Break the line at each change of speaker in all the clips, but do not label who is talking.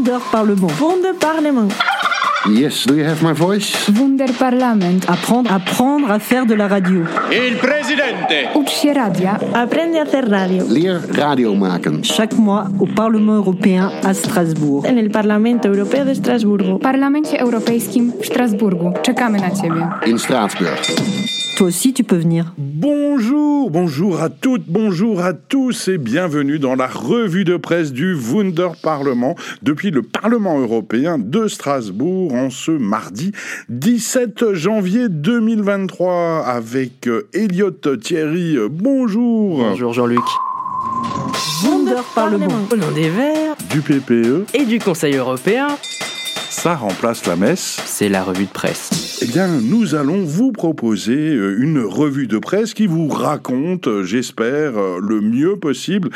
Wunderparlement.
Wunderparlement.
Yes, do you have my voice?
Wunderparlament.
Apprendre, apprendre à faire de la radio.
Il presidente.
Ucz się radia.
Aprende a hacer radio.
Leer radio maken.
Chaque mois au Parlement européen à Strasbourg.
En el Parlamento Europeo de Estrasburgo.
W Parlamencie Europejskim w Strasburgu. Czekamy na Ciebie.
In Straatsburg.
Toi aussi, tu peux venir.
Bonjour, bonjour à toutes, bonjour à tous et bienvenue dans la revue de presse du Wunder Parlement depuis le Parlement européen de Strasbourg en ce mardi 17 janvier 2023 avec euh, Elliot Thierry. Bonjour.
Bonjour Jean-Luc.
Wunderparlement.
Au nom des Verts
Du PPE,
et du Conseil européen,
ça remplace la messe.
c'est la revue de presse.
Eh bien, nous allons vous proposer euh, une revue de presse qui vous raconte, euh, j'espère, euh, le mieux possible,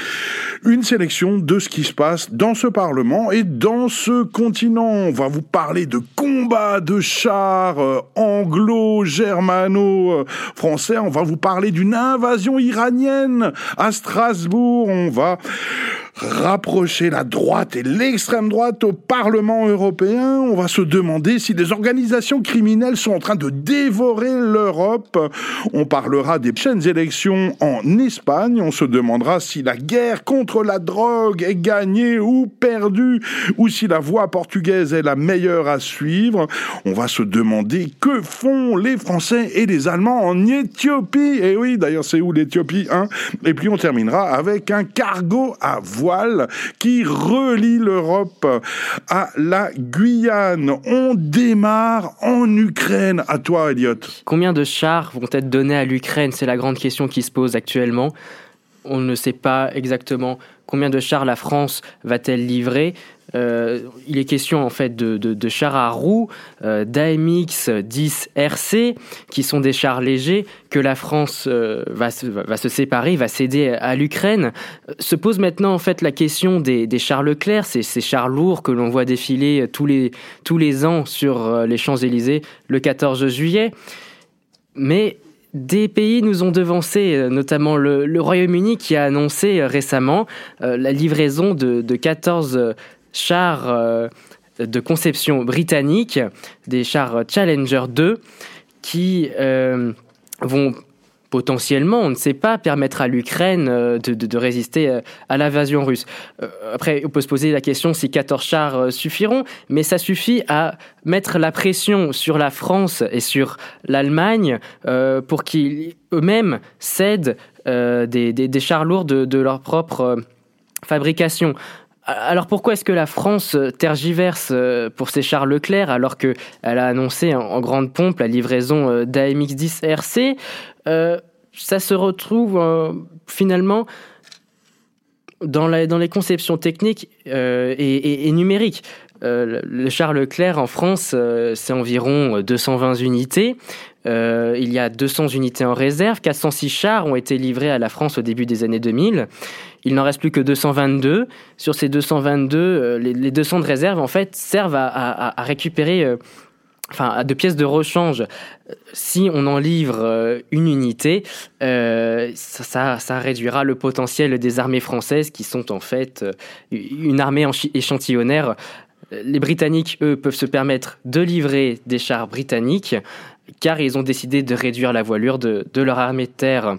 une sélection de ce qui se passe dans ce Parlement et dans ce continent. On va vous parler de combats de chars anglo-germano-français. On va vous parler d'une invasion iranienne à Strasbourg. On va rapprocher la droite et l'extrême droite au Parlement européen. On va se demander si les organisations criminelles sont en train de dévorer l'Europe. On parlera des prochaines élections en Espagne. On se demandera si la guerre contre la drogue est gagnée ou perdue, ou si la voie portugaise est la meilleure à suivre. On va se demander que font les Français et les Allemands en Éthiopie. Et oui, d'ailleurs, c'est où l'Éthiopie, hein? Et puis on terminera avec un cargo à voile qui relie l'Europe à la Guyane. On démarre en Ukraine. À toi, Elliot.
Combien de chars vont être donnés à l'Ukraine? C'est la grande question qui se pose actuellement. On ne sait pas exactement combien de chars la France va-t-elle livrer. Euh, il est question en fait de, chars à roues euh, d'AMX 10 RC qui sont des chars légers que la France euh, va, se, séparer, va céder à l'Ukraine. Se pose maintenant en fait la question des, chars Leclerc, ces, ces chars lourds que l'on voit défiler tous les, ans sur les Champs-Élysées le 14 juillet. Mais des pays nous ont devancés, euh, notamment le, Royaume-Uni qui a annoncé récemment la livraison de, de 14 euh, chars euh, de conception britannique, des chars Challenger 2, qui euh, vont potentiellement, on ne sait pas, permettre à l'Ukraine euh, de, résister à l'invasion russe. Après, on peut se poser la question si 14 chars suffiront, mais ça suffit à mettre la pression sur la France et sur l'Allemagne pour qu'ils eux-mêmes cèdent des, chars lourds de, leur propre fabrication. Alors pourquoi est-ce que la France euh, tergiverse euh, pour ces chars Leclerc alors qu'elle a annoncé en, grande pompe la livraison euh, d'AMX-10 RC Ça se retrouve finalement dans, les conceptions techniques et numériques. Euh, le char Leclerc en France, euh, c'est environ 220 unités. Euh, il y a 200 unités en réserve. 406 chars ont été livrés à la France au début des années 2000. Il n'en reste plus que 222. Sur ces 222, euh, les, les 200 de réserve, en fait, servent à, récupérer, enfin, de pièces de rechange. Si on en livre une unité, ça, ça- réduira le potentiel des armées françaises, qui sont en fait une armée échantillonnaire. Les Britanniques, eux, peuvent se permettre de livrer des chars britanniques, car ils ont décidé de réduire la voilure de, de leur armée de terre.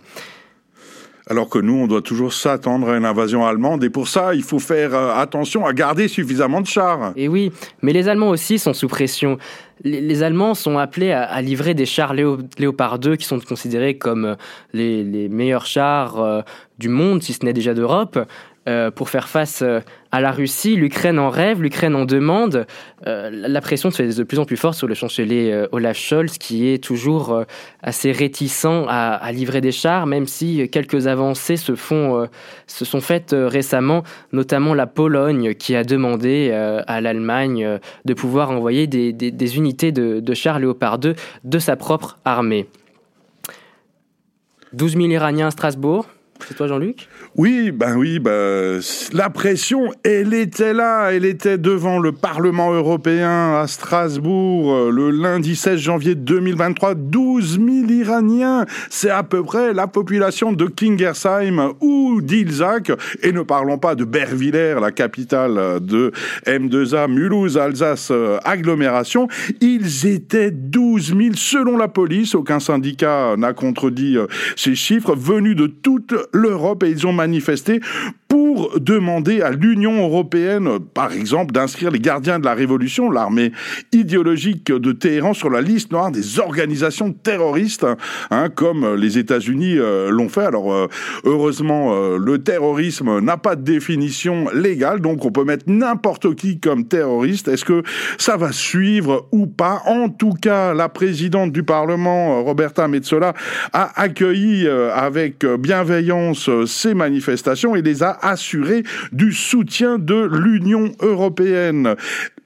Alors que nous, on doit toujours s'attendre à une invasion allemande. Et pour ça, il faut faire euh, attention à garder suffisamment de chars.
Et oui, mais les Allemands aussi sont sous pression. Les, les Allemands sont appelés à, à livrer des chars Léo- Léopard 2 qui sont considérés comme euh, les, les meilleurs chars euh, du monde, si ce n'est déjà d'Europe. Euh, pour faire face euh, à la Russie, l'Ukraine en rêve, l'Ukraine en demande. Euh, la pression se fait de plus en plus forte sur le chancelier Olaf Scholz, qui est toujours assez réticent à, livrer des chars, même si quelques avancées se font, se sont faites récemment, notamment la Pologne, qui a demandé à l'Allemagne de pouvoir envoyer des unités de, de chars Léopard 2 de sa propre armée. 12 000 Iraniens à Strasbourg, C'est toi, Jean-Luc?
Oui, ben oui, ben, la pression, elle était là, elle était devant le Parlement européen à Strasbourg euh, le lundi 16 janvier 2023. 12 000 Iraniens, c'est à peu près la population de Kingersheim ou d'Ilzac, et ne parlons pas de Bervillers, la capitale de M2A, Mulhouse, Alsace, euh, agglomération. Ils étaient 12 000 selon la police, aucun syndicat n'a contredit euh, ces chiffres, venus de toute l'Europe et ils ont manifesté pour demander à l'Union européenne, par exemple, d'inscrire les gardiens de la révolution, l'armée idéologique de Téhéran, sur la liste noire des organisations terroristes, hein, comme les États-Unis euh, l'ont fait. Alors, euh, heureusement, euh, le terrorisme n'a pas de définition légale, donc on peut mettre n'importe qui comme terroriste. Est-ce que ça va suivre ou pas? En tout cas, la présidente du Parlement, Roberta Metsola, a accueilli avec bienveillance ces manifestations et les a assuré du soutien de l'Union européenne.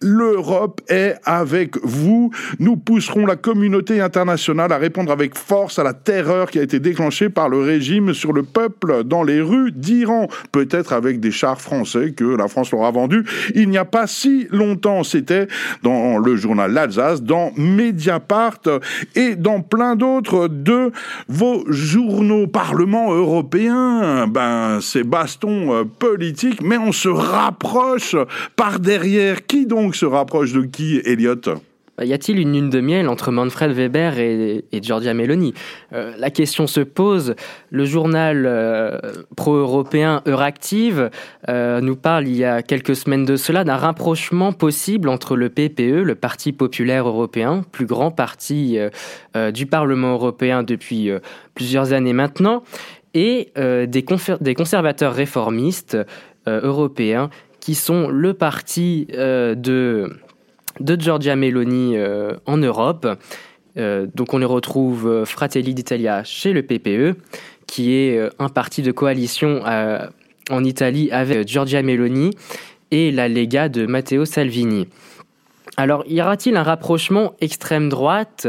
L'Europe est avec vous. Nous pousserons la communauté internationale à répondre avec force à la terreur qui a été déclenchée par le régime sur le peuple dans les rues d'Iran. Peut-être avec des chars français que la France leur a vendus il n'y a pas si longtemps. C'était dans le journal L'Alsace, dans Mediapart et dans plein d'autres de vos journaux. Parlement européen, ben, c'est baston euh, politique, mais on se rapproche par derrière. Qui donc se rapproche de qui, Elliot
y a-t-il une lune de miel entre Manfred Weber et, et Giorgia Meloni? Euh, La question se pose. Le journal euh, pro-européen Euractiv euh, nous parle il y a quelques semaines de cela d'un rapprochement possible entre le PPE, le Parti populaire européen, plus grand parti du Parlement européen depuis plusieurs années maintenant, et des, conservateurs réformistes européens qui sont le parti de de Giorgia Meloni euh, en Europe. Euh, donc on les retrouve euh, Fratelli d'Italia chez le PPE, qui est un parti de coalition en Italie avec Giorgia Meloni et la Lega de Matteo Salvini. Alors, y aura-t-il un rapprochement extrême droite,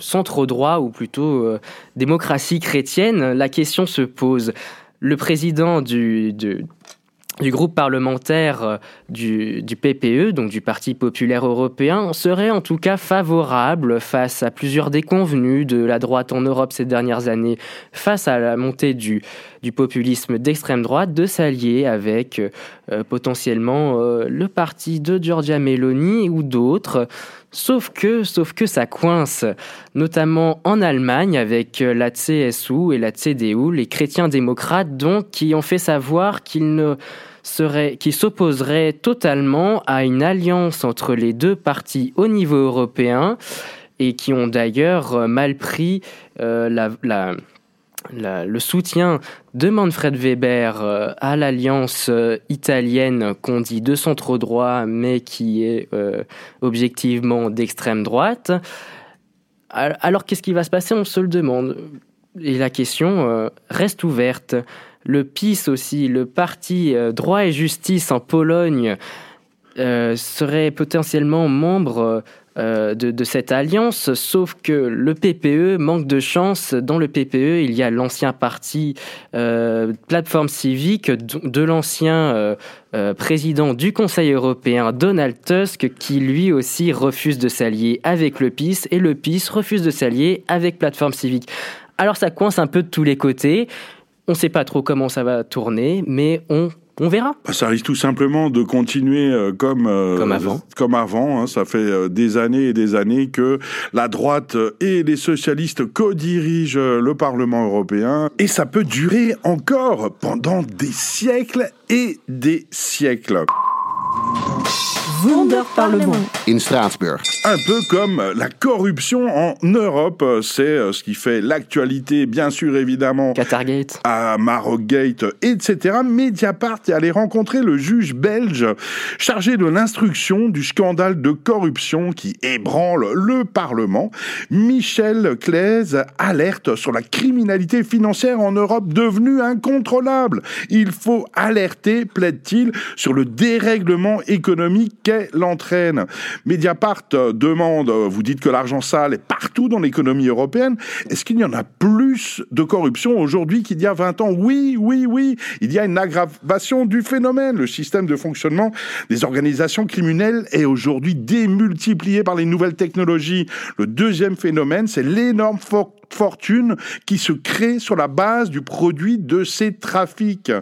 centre droit ou plutôt démocratie chrétienne? La question se pose. Le président du groupe parlementaire euh, du, PPE, donc du Parti populaire européen, serait en tout cas favorable face à plusieurs déconvenus de la droite en Europe ces dernières années, face à la montée du, du populisme d'extrême droite, de s'allier avec euh, potentiellement euh, le parti de Giorgia Meloni ou d'autres. Sauf que, sauf que ça coince, notamment en Allemagne avec la CSU et la CDU, les chrétiens démocrates donc, qui ont fait savoir qu'ils ne serait, qui s'opposerait totalement à une alliance entre les deux partis au niveau européen et qui ont d'ailleurs euh, mal pris euh, le soutien de Manfred Weber euh, à l'alliance italienne qu'on dit de centre droit mais qui est objectivement d'extrême droite. Alors qu'est-ce qui va se passer? On se le demande. Et la question reste ouverte le PiS aussi, le parti euh, Droit et Justice en Pologne, euh, serait potentiellement membre euh, de, cette alliance, sauf que le PPE manque de chance. Dans le PPE, il y a l'ancien parti Plateforme Civique de l'ancien président du Conseil européen, Donald Tusk, qui lui aussi refuse de s'allier avec le PiS, et le PiS refuse de s'allier avec Plateforme Civique. Alors ça coince un peu de tous les côtés. On ne sait pas trop comment ça va tourner, mais on on verra.
Bah, ça risque tout simplement de continuer euh, comme
euh, comme avant.
Comme avant, hein. ça fait euh, des années et des années que la droite et les socialistes co-dirigent le Parlement européen, et ça peut durer encore pendant des siècles et des siècles.
Parlement.
In Straatsburg.
Un peu comme la corruption en Europe, c'est euh, ce qui fait l'actualité, bien sûr, évidemment.
Qatargate.
À Marokgate, etc. Mediapart est allé rencontrer le juge belge chargé de l'instruction du scandale de corruption qui ébranle le Parlement. Michel Claise alerte sur la criminalité financière en Europe devenue incontrôlable. Il faut alerter, plaide-t-il, sur le dérèglement économique qu'elle entraîne. Mediapart euh, demande, euh, vous dites que l'argent sale est partout dans l'économie européenne, est-ce qu'il y en a plus de corruption aujourd'hui qu'il y a 20 ans? Oui, oui, oui, il y a une aggravation du phénomène. Le système de fonctionnement des organisations criminelles est aujourd'hui démultiplié par les nouvelles technologies. Le deuxième phénomène, c'est l'énorme fortune qui se crée sur la base du produit de ces trafics.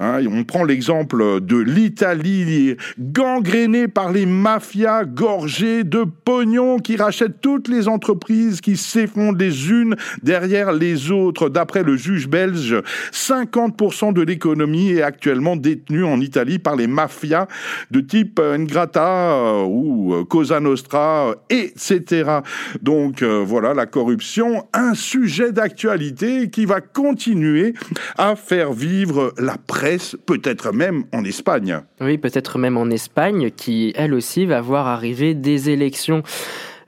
Hein, on prend l'exemple de l'Italie, gangrénée par les mafias gorgées de pognon qui rachètent toutes les entreprises qui s'effondrent les unes derrière les autres. D'après le juge belge, 50% de l'économie est actuellement détenue en Italie par les mafias de type Ngrata euh, ou Cosa Nostra, etc. Donc euh, voilà la corruption sujet d'actualité qui va continuer à faire vivre la presse, peut-être même en Espagne.
Oui, peut-être même en Espagne, qui elle aussi va voir arriver des élections.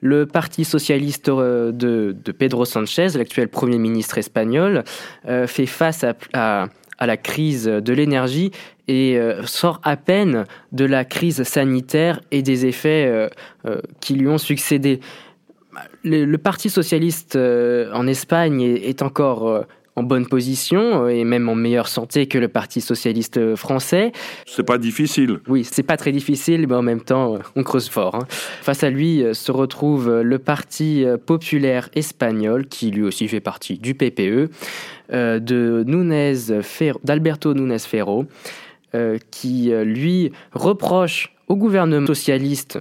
Le Parti socialiste euh, de, Pedro Sanchez, l'actuel Premier ministre espagnol, euh, fait face à, la crise de l'énergie et euh, sort à peine de la crise sanitaire et des effets qui lui ont succédé le, Parti socialiste euh, en Espagne est, encore euh, en bonne position euh, et même en meilleure santé que le Parti socialiste français.
C'est pas difficile.
Oui, c'est pas très difficile, mais en même temps, on creuse fort. Hein. Face à lui se retrouve le Parti populaire espagnol, qui lui aussi fait partie du PPE, de d'Alberto Núñez Ferro, qui lui reproche au gouvernement socialiste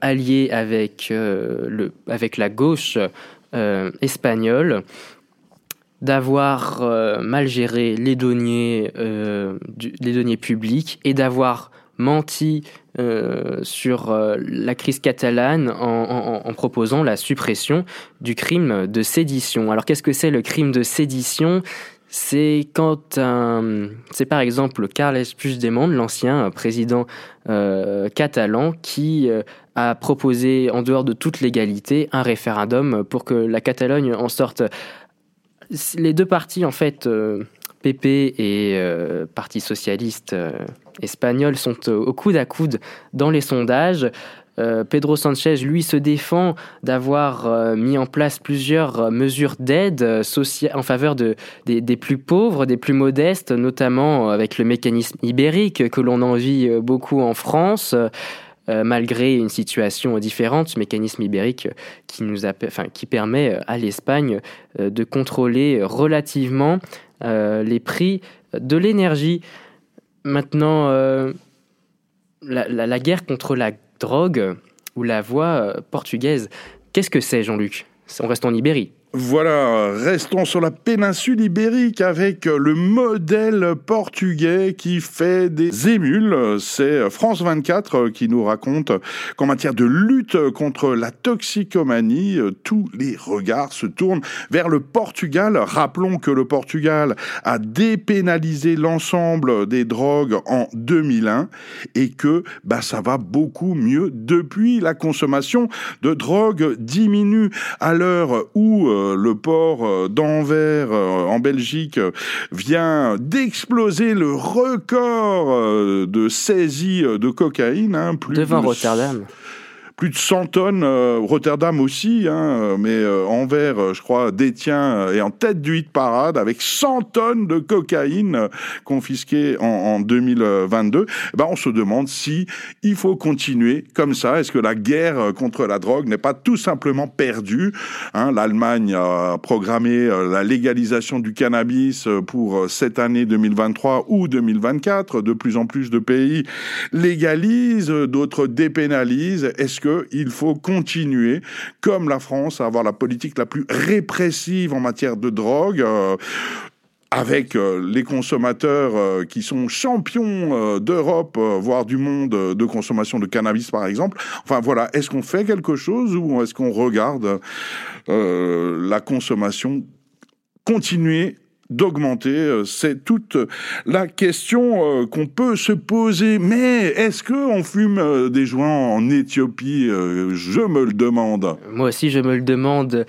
allié avec, euh, le, avec la gauche euh, espagnole d'avoir mal géré les deniers, les deniers publics et d'avoir menti sur la crise catalane en, proposant la suppression du crime de sédition. Alors qu'est-ce que c'est le crime de sédition? C'est quand c'est par exemple Carles Puigdemont, l'ancien président euh, catalan, qui euh, a proposé, en dehors de toute légalité, un référendum pour que la Catalogne en sorte. Les deux partis, en fait, PP euh, et Parti socialiste espagnol, sont au coude à coude dans les sondages. Euh, Pedro Sanchez, lui, se défend d'avoir euh, mis en place plusieurs euh, mesures d'aide en faveur des, plus pauvres, des plus modestes, notamment avec le mécanisme ibérique que l'on envie beaucoup en France. malgré une situation différente, ce mécanisme ibérique qui, nous permet à l'Espagne de contrôler relativement les prix de l'énergie. Maintenant, la, guerre contre la drogue ou la voix euh, portugaise. Qu'est-ce que c'est, Jean-Luc? On reste en Ibérie.
Voilà, restons sur la péninsule ibérique avec le modèle portugais qui fait des émules. C'est France 24 qui nous raconte qu'en matière de lutte contre la toxicomanie, tous les regards se tournent vers le Portugal. Rappelons que le Portugal a dépénalisé l'ensemble des drogues en 2001 et que bah, ça va beaucoup mieux depuis. La consommation de drogue diminue à l'heure où euh, le port euh, d'Anvers euh, en Belgique vient d'exploser le record de saisie de cocaïne.
Hein, plus Devant Rotterdam
plus de 100 tonnes. Euh, Rotterdam aussi, hein, mais euh, Anvers, euh, je crois, détient et en tête du hit parade avec 100 tonnes de cocaïne confisquée en, en 2022. Eh ben, on se demande si il faut continuer comme ça. Est-ce que la guerre contre la drogue n'est pas tout simplement perdue hein, L'Allemagne a programmé la légalisation du cannabis pour cette année 2023 ou 2024. De plus en plus de pays légalisent, d'autres dépénalisent. Est-ce il faut continuer, comme la France, à avoir la politique la plus répressive en matière de drogue euh, avec euh, les consommateurs euh, qui sont champions d'Europe, voire du monde de consommation de cannabis, par exemple. Enfin voilà, est-ce qu'on fait quelque chose ou est-ce qu'on regarde la consommation continuer d'augmenter euh, C'est toute la question euh, qu'on peut se poser. Mais est-ce qu'on fume euh, des joints en Éthiopie Je me le demande.
Moi aussi, je me le demande.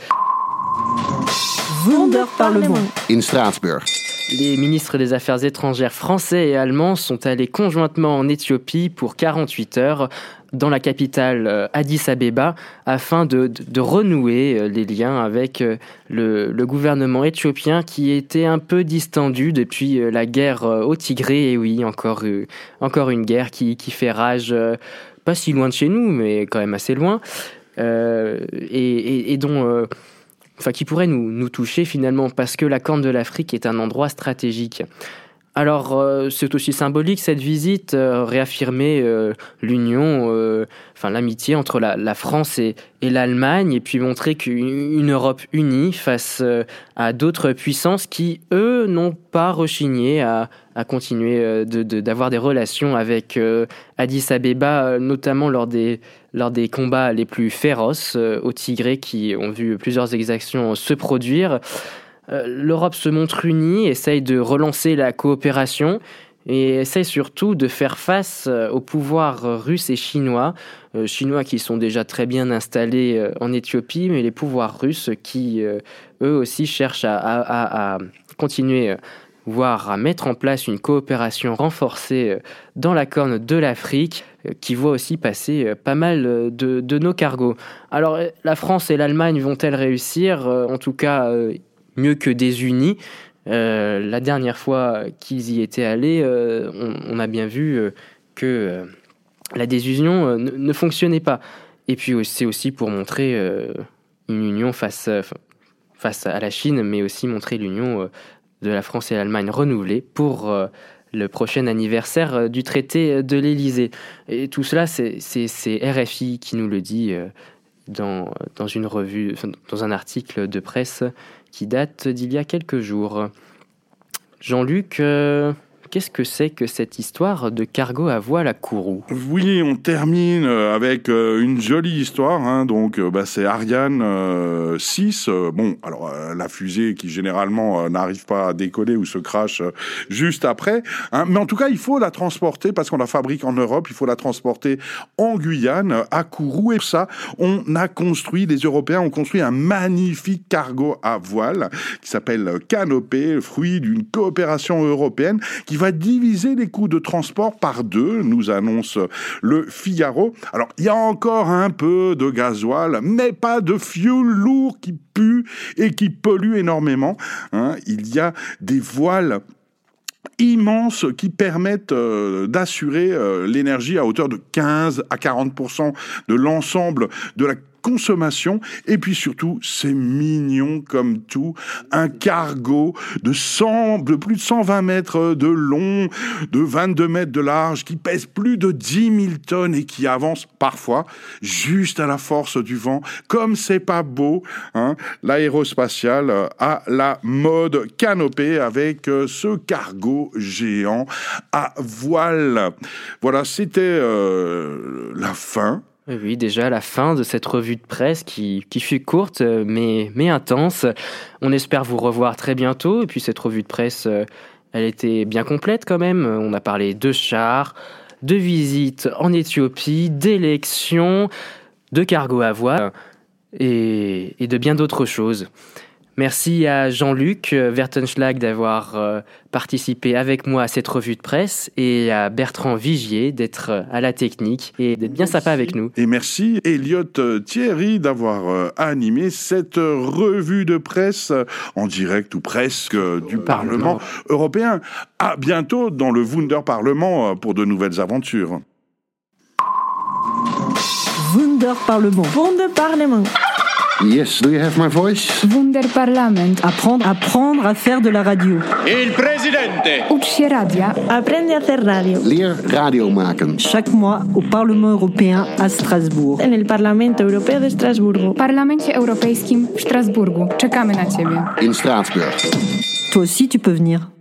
Wonder Parlement.
In Straatsburg.
Les ministres des Affaires étrangères français et allemands sont allés conjointement en Éthiopie pour 48 heures dans la capitale euh, Addis Abeba afin de, renouer euh, les liens avec euh, le, gouvernement éthiopien qui était un peu distendu depuis la guerre au Tigré. Et oui, encore, encore une guerre qui, fait rage, pas si loin de chez nous, mais quand même assez loin, et, dont... enfin qui pourrait nous, toucher finalement, parce que la Corne de l'Afrique est un endroit stratégique. Alors euh, c'est aussi symbolique cette visite, euh, réaffirmer euh, l'union, enfin l'amitié entre la, France et, et l'Allemagne, et puis montrer qu'une une Europe unie face à d'autres puissances qui, eux, n'ont pas rechigné à, à continuer euh, de- de- d'avoir des relations avec euh, Addis Abeba, euh, notamment lors des, lors des combats les plus féroces au Tigré qui ont vu plusieurs exactions se produire. L'Europe se montre unie, essaye de relancer la coopération et essaye surtout de faire face aux pouvoirs russes et chinois, chinois qui sont déjà très bien installés en Éthiopie, mais les pouvoirs russes qui, eux aussi, cherchent à, à- à- continuer, voire à mettre en place une coopération renforcée euh, dans la corne de l'Afrique, euh, qui voit aussi passer euh, pas mal de, nos cargos. Alors, la France et l'Allemagne vont-elles réussir En tout cas, mieux que désunis. Euh, la dernière fois qu'ils y étaient allés, on, a bien vu que la désunion ne, fonctionnait pas. Et puis c'est aussi pour montrer une union face, à la Chine, mais aussi montrer l'union de la France et l'Allemagne renouvelée pour euh, le prochain anniversaire euh, du traité de l'Élysée. Et tout cela, c'est RFI qui nous le dit euh, dans, une revue, dans un article de presse qui date d'il y a quelques jours. Jean-Luc, euh, qu'est-ce que c'est que cette histoire de cargo à voile à Kourou?
Oui, on termine euh, avec euh, une jolie histoire. Hein, donc, euh, bah, c'est Ariane euh, 6. euh, bon, alors la fusée qui généralement n'arrive pas à décoller ou se crache juste après. hein. mais en tout cas, il faut la transporter parce qu'on la fabrique en Europe. Il faut la transporter en Guyane, à Kourou. Et ça, on a construit, les Européens ont construit un magnifique cargo à voile qui s'appelle Canopée, fruit d'une coopération européenne qui va diviser les coûts de transport par deux, nous annonce le Figaro. Alors, il y a encore un peu de gasoil, mais pas de fuel lourd qui pue et qui pollue énormément. hein. Il y a des voiles immenses qui permettent euh, d'assurer euh, l'énergie à hauteur de 15 à 40 de l'ensemble de la consommation. Et puis surtout c'est mignon comme tout. Un cargo de 100 de plus de 120 mètres de long de 22 mètres de large qui pèse plus de 10 000 tonnes et qui avance parfois juste à la force du vent. Comme c'est pas beau hein, l'aérospatiale à la mode canopée avec euh, ce cargo géant à voile. Voilà c'était euh, la fin
Oui, déjà la fin de cette revue de presse qui, qui fut courte euh, mais, mais intense. On espère vous revoir très bientôt. Et puis cette revue de presse, euh, elle était bien complète quand même. On a parlé de chars, de visites en Éthiopie, d'élections, de cargo à voile et, et de bien d'autres choses. Merci à Jean-Luc euh, Vertenschlag d'avoir euh, participé avec moi à cette revue de presse et à Bertrand Vigier d'être euh, à la technique et d'être bien sympa avec nous.
Et merci Elliot euh, Thierry d'avoir euh, animé cette euh, revue de presse euh, en direct ou presque euh, du Parlement européen. À bientôt dans le Wunder Parlement euh, pour de nouvelles aventures.
Wunder Parlement.
Wunder Parlement.
Yes, do you have my voice?
Wunderparlament.
Apprendre, apprendre à faire de la radio.
Il presidente.
Ucz się radia.
Aprende a hacer radio.
Leer radio maken.
Chaque mois au Parlement européen à Strasbourg.
En el Parlamento Europeo de Estrasburgo.
W Parlamencie Europejskim w Strasburgu. Czekamy na Ciebie.
In Straatsburg.
Toi aussi, tu peux venir.